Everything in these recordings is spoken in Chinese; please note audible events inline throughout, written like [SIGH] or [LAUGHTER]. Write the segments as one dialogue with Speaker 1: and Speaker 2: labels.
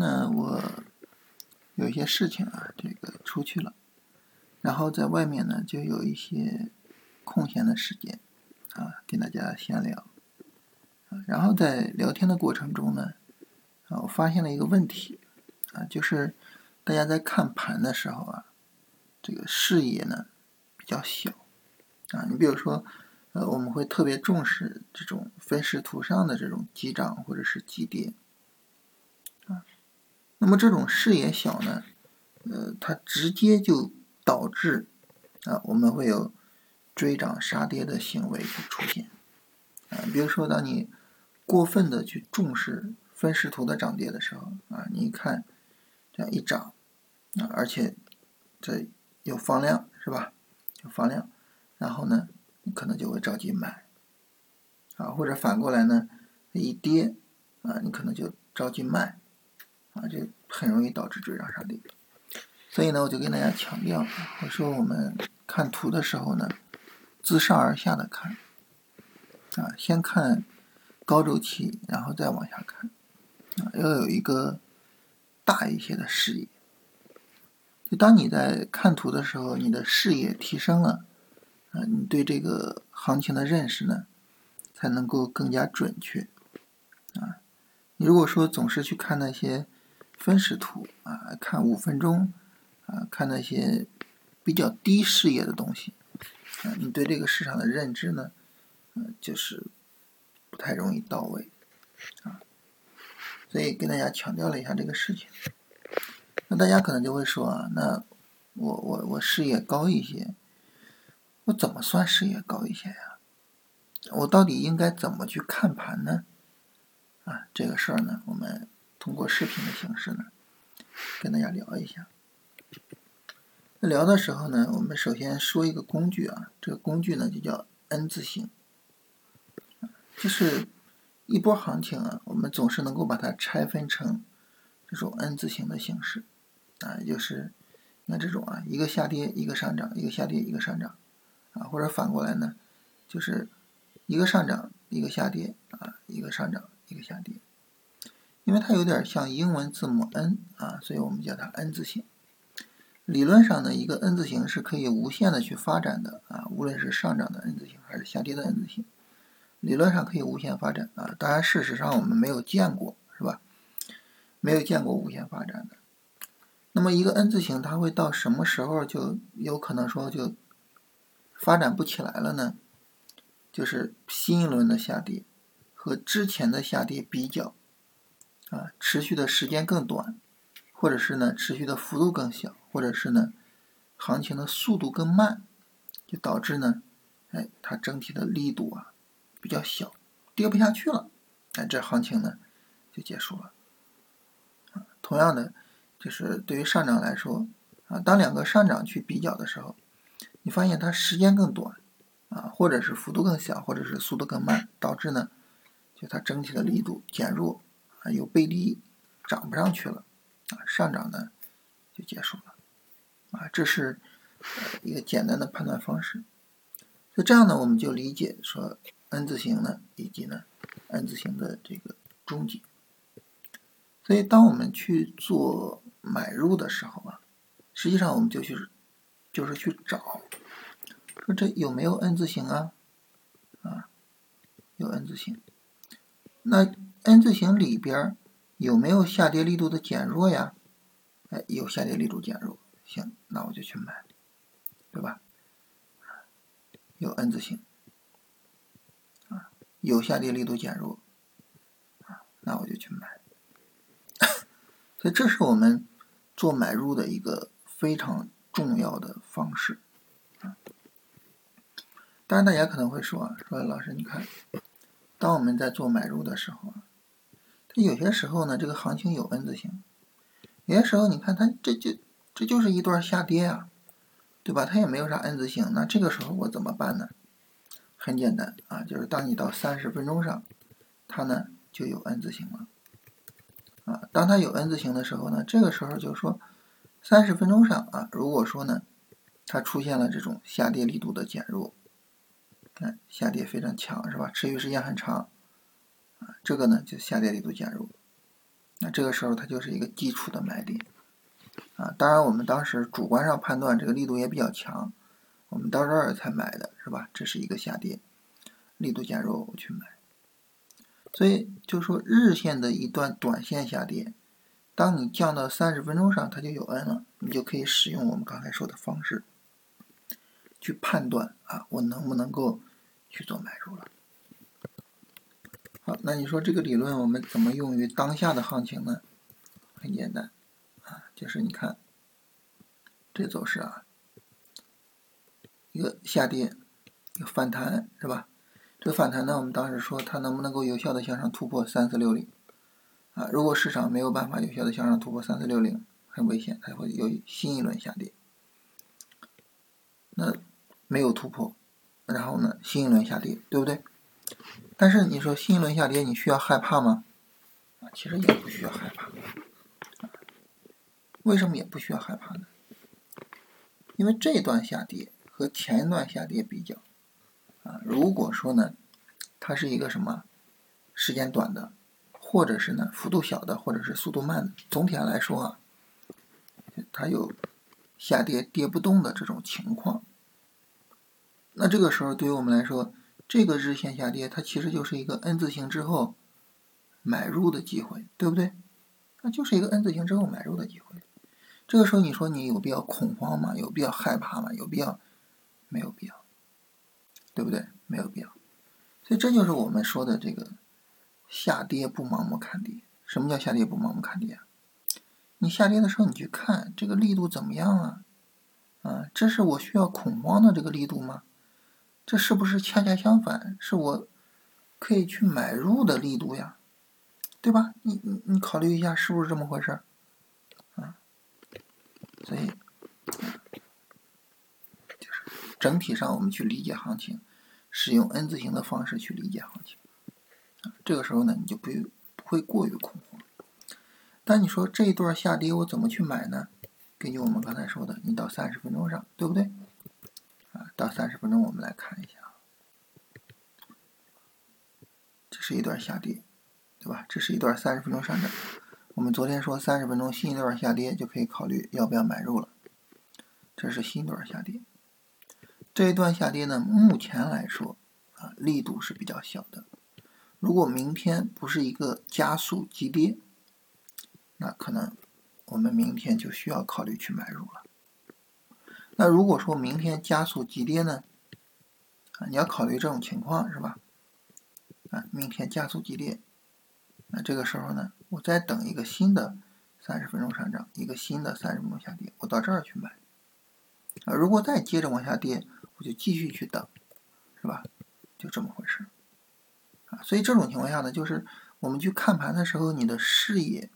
Speaker 1: 呢，我有一些事情啊，这个出去了，然后在外面呢就有一些空闲的时间啊，跟大家闲聊。然后在聊天的过程中呢，啊，我发现了一个问题啊，就是大家在看盘的时候啊，这个视野呢比较小啊。你比如说，呃，我们会特别重视这种分时图上的这种急涨或者是急跌。那么这种视野小呢，呃，它直接就导致啊，我们会有追涨杀跌的行为出现啊。比如说，当你过分的去重视分时图的涨跌的时候啊，你一看这样一涨啊，而且这有放量是吧？有放量，然后呢，你可能就会着急买啊，或者反过来呢，一跌啊，你可能就着急卖。啊，就很容易导致追涨杀跌，所以呢，我就跟大家强调，我说我们看图的时候呢，自上而下的看，啊，先看高周期，然后再往下看，啊，要有一个大一些的视野。就当你在看图的时候，你的视野提升了，啊，你对这个行情的认识呢，才能够更加准确。啊，你如果说总是去看那些。分时图啊，看五分钟啊，看那些比较低视野的东西啊，你对这个市场的认知呢，就是不太容易到位啊，所以跟大家强调了一下这个事情。那大家可能就会说啊，那我我我视野高一些，我怎么算视野高一些呀？我到底应该怎么去看盘呢？啊，这个事儿呢，我们。通过视频的形式呢，跟大家聊一下。聊的时候呢，我们首先说一个工具啊，这个工具呢就叫 N 字形，就是一波行情啊，我们总是能够把它拆分成这种 N 字形的形式啊，也就是那这种啊，一个下跌一个上涨，一个下跌一个上涨啊，或者反过来呢，就是一个上涨一个下跌啊，一个上涨一个下跌。因为它有点像英文字母 N 啊，所以我们叫它 N 字形。理论上呢，一个 N 字形是可以无限的去发展的啊，无论是上涨的 N 字形还是下跌的 N 字形，理论上可以无限发展啊。当然，事实上我们没有见过，是吧？没有见过无限发展的。那么一个 N 字形它会到什么时候就有可能说就发展不起来了呢？就是新一轮的下跌和之前的下跌比较。啊，持续的时间更短，或者是呢，持续的幅度更小，或者是呢，行情的速度更慢，就导致呢，哎，它整体的力度啊比较小，跌不下去了，哎，这行情呢就结束了。啊，同样的，就是对于上涨来说，啊，当两个上涨去比较的时候，你发现它时间更短，啊，或者是幅度更小，或者是速度更慢，导致呢，就它整体的力度减弱。啊，有背离，涨不上去了，啊，上涨呢就结束了，啊，这是一个简单的判断方式。就这样呢，我们就理解说 N 字形呢，以及呢 N 字形的这个终结。所以，当我们去做买入的时候啊，实际上我们就去就是去找，说这有没有 N 字形啊？啊，有 N 字形，那。N 字形里边有没有下跌力度的减弱呀？哎，有下跌力度减弱，行，那我就去买，对吧？有 N 字形啊，有下跌力度减弱啊，那我就去买。[LAUGHS] 所以这是我们做买入的一个非常重要的方式啊。当然，大家可能会说，说老师，你看，当我们在做买入的时候啊。它有些时候呢，这个行情有 N 字形，有些时候你看它这就这就是一段下跌啊，对吧？它也没有啥 N 字形，那这个时候我怎么办呢？很简单啊，就是当你到三十分钟上，它呢就有 N 字形了啊。当它有 N 字形的时候呢，这个时候就是说三十分钟上啊，如果说呢它出现了这种下跌力度的减弱，看下跌非常强是吧？持续时间很长。这个呢就下跌力度减弱，那这个时候它就是一个基础的买点啊。当然，我们当时主观上判断这个力度也比较强，我们到这儿才买的是吧？这是一个下跌，力度减弱，我去买。所以就说日线的一段短线下跌，当你降到三十分钟上，它就有 N 了，你就可以使用我们刚才说的方式去判断啊，我能不能够去做买入了。那你说这个理论我们怎么用于当下的行情呢？很简单啊，就是你看这走势啊，一个下跌，一个反弹，是吧？这个反弹呢，我们当时说它能不能够有效的向上突破三四六零啊？如果市场没有办法有效的向上突破三四六零，很危险，它会有新一轮下跌。那没有突破，然后呢，新一轮下跌，对不对？但是你说新一轮下跌，你需要害怕吗？啊，其实也不需要害怕。为什么也不需要害怕呢？因为这段下跌和前一段下跌比较。啊，如果说呢，它是一个什么时间短的，或者是呢幅度小的，或者是速度慢的，总体上来说啊，它有下跌跌不动的这种情况，那这个时候对于我们来说，这个日线下跌它其实就是一个 N 字形之后买入的机会，对不对？那就是一个 N 字形之后买入的机会。这个时候你说你有必要恐慌吗？有必要害怕吗？有必要？没有必要。对不对？没有必要，所以这就是我们说的这个下跌不盲目看跌。什么叫下跌不盲目看跌？啊你下跌的时候，你去看这个力度怎么样啊？啊，这是我需要恐慌的这个力度吗？这是不是恰恰相反，是我可以去买入的力度呀？对吧？你你你考虑一下，是不是这么回事？啊，所以。就是整体上，我们去理解行情，使用 N 字形的方式去理解行情，这个时候呢，你就不用不会过于恐慌。但你说这一段下跌我怎么去买呢？根据我们刚才说的，你到三十分钟上，对不对？到三十分钟我们来看一下，这是一段下跌，对吧？这是一段三十分钟上涨。我们昨天说三十分钟新一段下跌就可以考虑要不要买入了，这是新一段下跌。这一段下跌呢，目前来说啊，力度是比较小的。如果明天不是一个加速急跌，那可能我们明天就需要考虑去买入了。那如果说明天加速急跌呢，啊，你要考虑这种情况是吧？啊，明天加速急跌，那这个时候呢，我再等一个新的三十分钟上涨，一个新的三十分钟下跌，我到这儿去买。啊，如果再接着往下跌，我就继续去等，是吧？就这么回事啊。所以这种情况下呢，就是我们去看盘的时候，你的视野，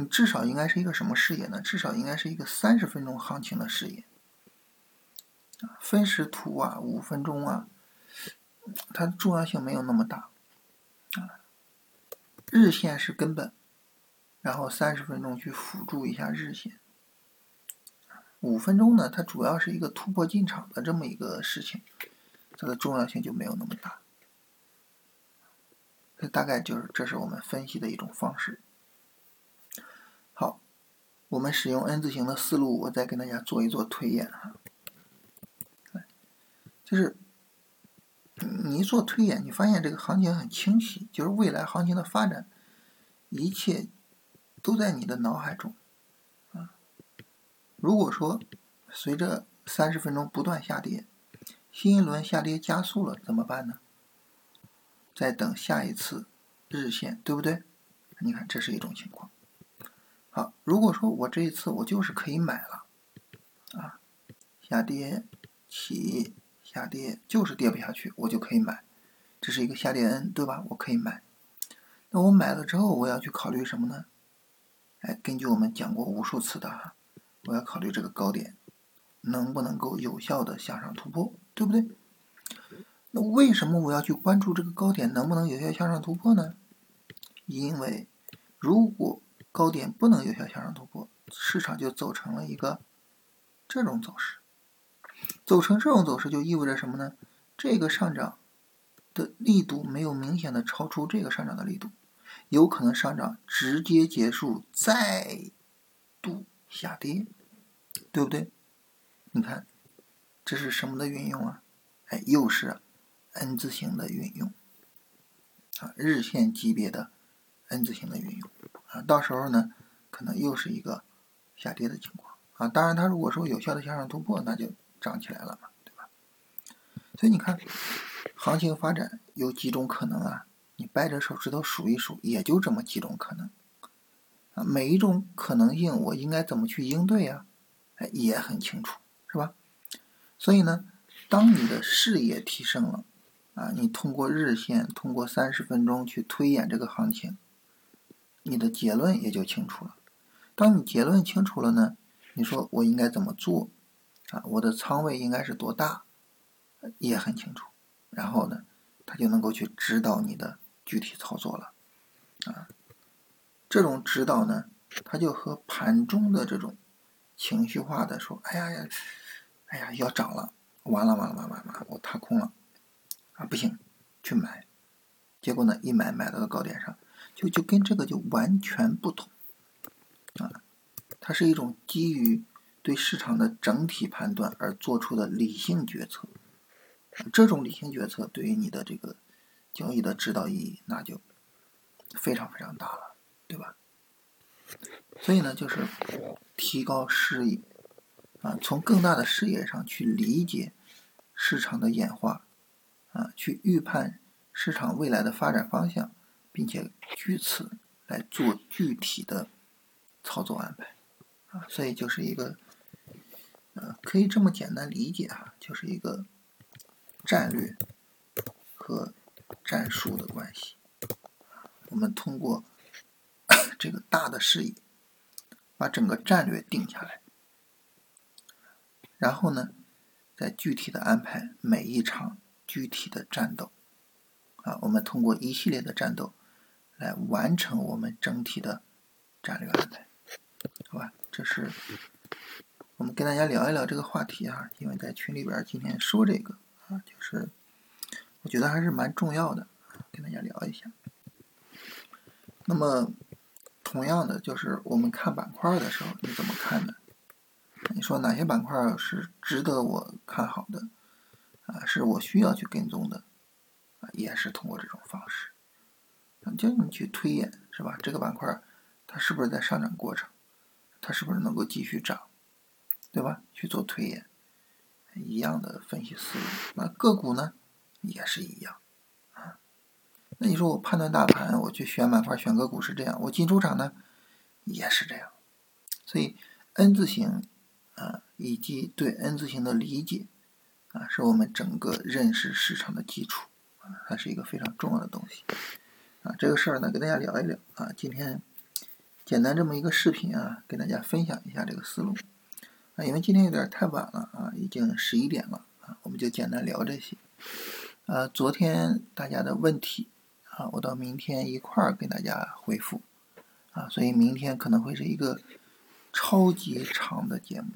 Speaker 1: 你至少应该是一个什么视野呢？至少应该是一个三十分钟行情的视野。分时图啊，五分钟啊，它重要性没有那么大啊。日线是根本，然后三十分钟去辅助一下日线。五分钟呢，它主要是一个突破进场的这么一个事情，它的重要性就没有那么大。这大概就是这是我们分析的一种方式。我们使用 N 字形的思路，我再跟大家做一做推演哈。就是你一做推演，你发现这个行情很清晰，就是未来行情的发展，一切都在你的脑海中。啊如果说随着三十分钟不断下跌，新一轮下跌加速了，怎么办呢？再等下一次日线，对不对？你看，这是一种情况。如果说我这一次我就是可以买了，啊，下跌起下跌就是跌不下去，我就可以买，这是一个下跌 N，对吧？我可以买。那我买了之后，我要去考虑什么呢？哎，根据我们讲过无数次的哈。我要考虑这个高点能不能够有效的向上突破，对不对？那为什么我要去关注这个高点能不能有效向上突破呢？因为如果高点不能有效向上突破，市场就走成了一个这种走势。走成这种走势就意味着什么呢？这个上涨的力度没有明显的超出这个上涨的力度，有可能上涨直接结束，再度下跌，对不对？你看，这是什么的运用啊？哎，又是 N 字形的运用啊，日线级别的 N 字形的运用啊，到时候呢，可能又是一个下跌的情况啊。当然，它如果说有效的向上突破，那就涨起来了嘛，对吧？所以你看，行情发展有几种可能啊？你掰着手指头数一数，也就这么几种可能啊。每一种可能性，我应该怎么去应对呀？哎，也很清楚，是吧？所以呢。当你的视野提升了，啊，你通过日线，通过三十分钟去推演这个行情，你的结论也就清楚了。当你结论清楚了呢，你说我应该怎么做？啊，我的仓位应该是多大？也很清楚。然后呢，他就能够去指导你的具体操作了。啊，这种指导呢，它就和盘中的这种情绪化的说，哎呀呀，哎呀，要涨了。完了完了完了完了，我踏空了，啊不行，去买，结果呢一买买到了高点上，就就跟这个就完全不同，啊，它是一种基于对市场的整体判断而做出的理性决策，这种理性决策对于你的这个交易的指导意义那就非常非常大了，对吧？所以呢，就是提高视野。啊，从更大的视野上去理解市场的演化，啊，去预判市场未来的发展方向，并且据此来做具体的操作安排，啊，所以就是一个，呃，可以这么简单理解哈，就是一个战略和战术的关系。我们通过 [COUGHS] 这个大的视野，把整个战略定下来。然后呢，再具体的安排每一场具体的战斗，啊，我们通过一系列的战斗来完成我们整体的战略安排，好吧？这是我们跟大家聊一聊这个话题啊，因为在群里边今天说这个啊，就是我觉得还是蛮重要的，跟大家聊一下。那么，同样的就是我们看板块的时候，你怎么看呢？你说哪些板块是值得我看好的啊？是我需要去跟踪的啊？也是通过这种方式，叫你去推演是吧？这个板块它是不是在上涨过程？它是不是能够继续涨？对吧？去做推演，一样的分析思路。那个股呢，也是一样啊。那你说我判断大盘，我去选板块、选个股是这样，我进出场呢，也是这样。所以 N 字形。啊，以及对 N 字形的理解，啊，是我们整个认识市场的基础，啊，它是一个非常重要的东西，啊，这个事儿呢，跟大家聊一聊，啊，今天简单这么一个视频啊，跟大家分享一下这个思路，啊，因为今天有点太晚了，啊，已经十一点了，啊，我们就简单聊这些，呃，昨天大家的问题，啊，我到明天一块儿跟大家回复，啊，所以明天可能会是一个超级长的节目。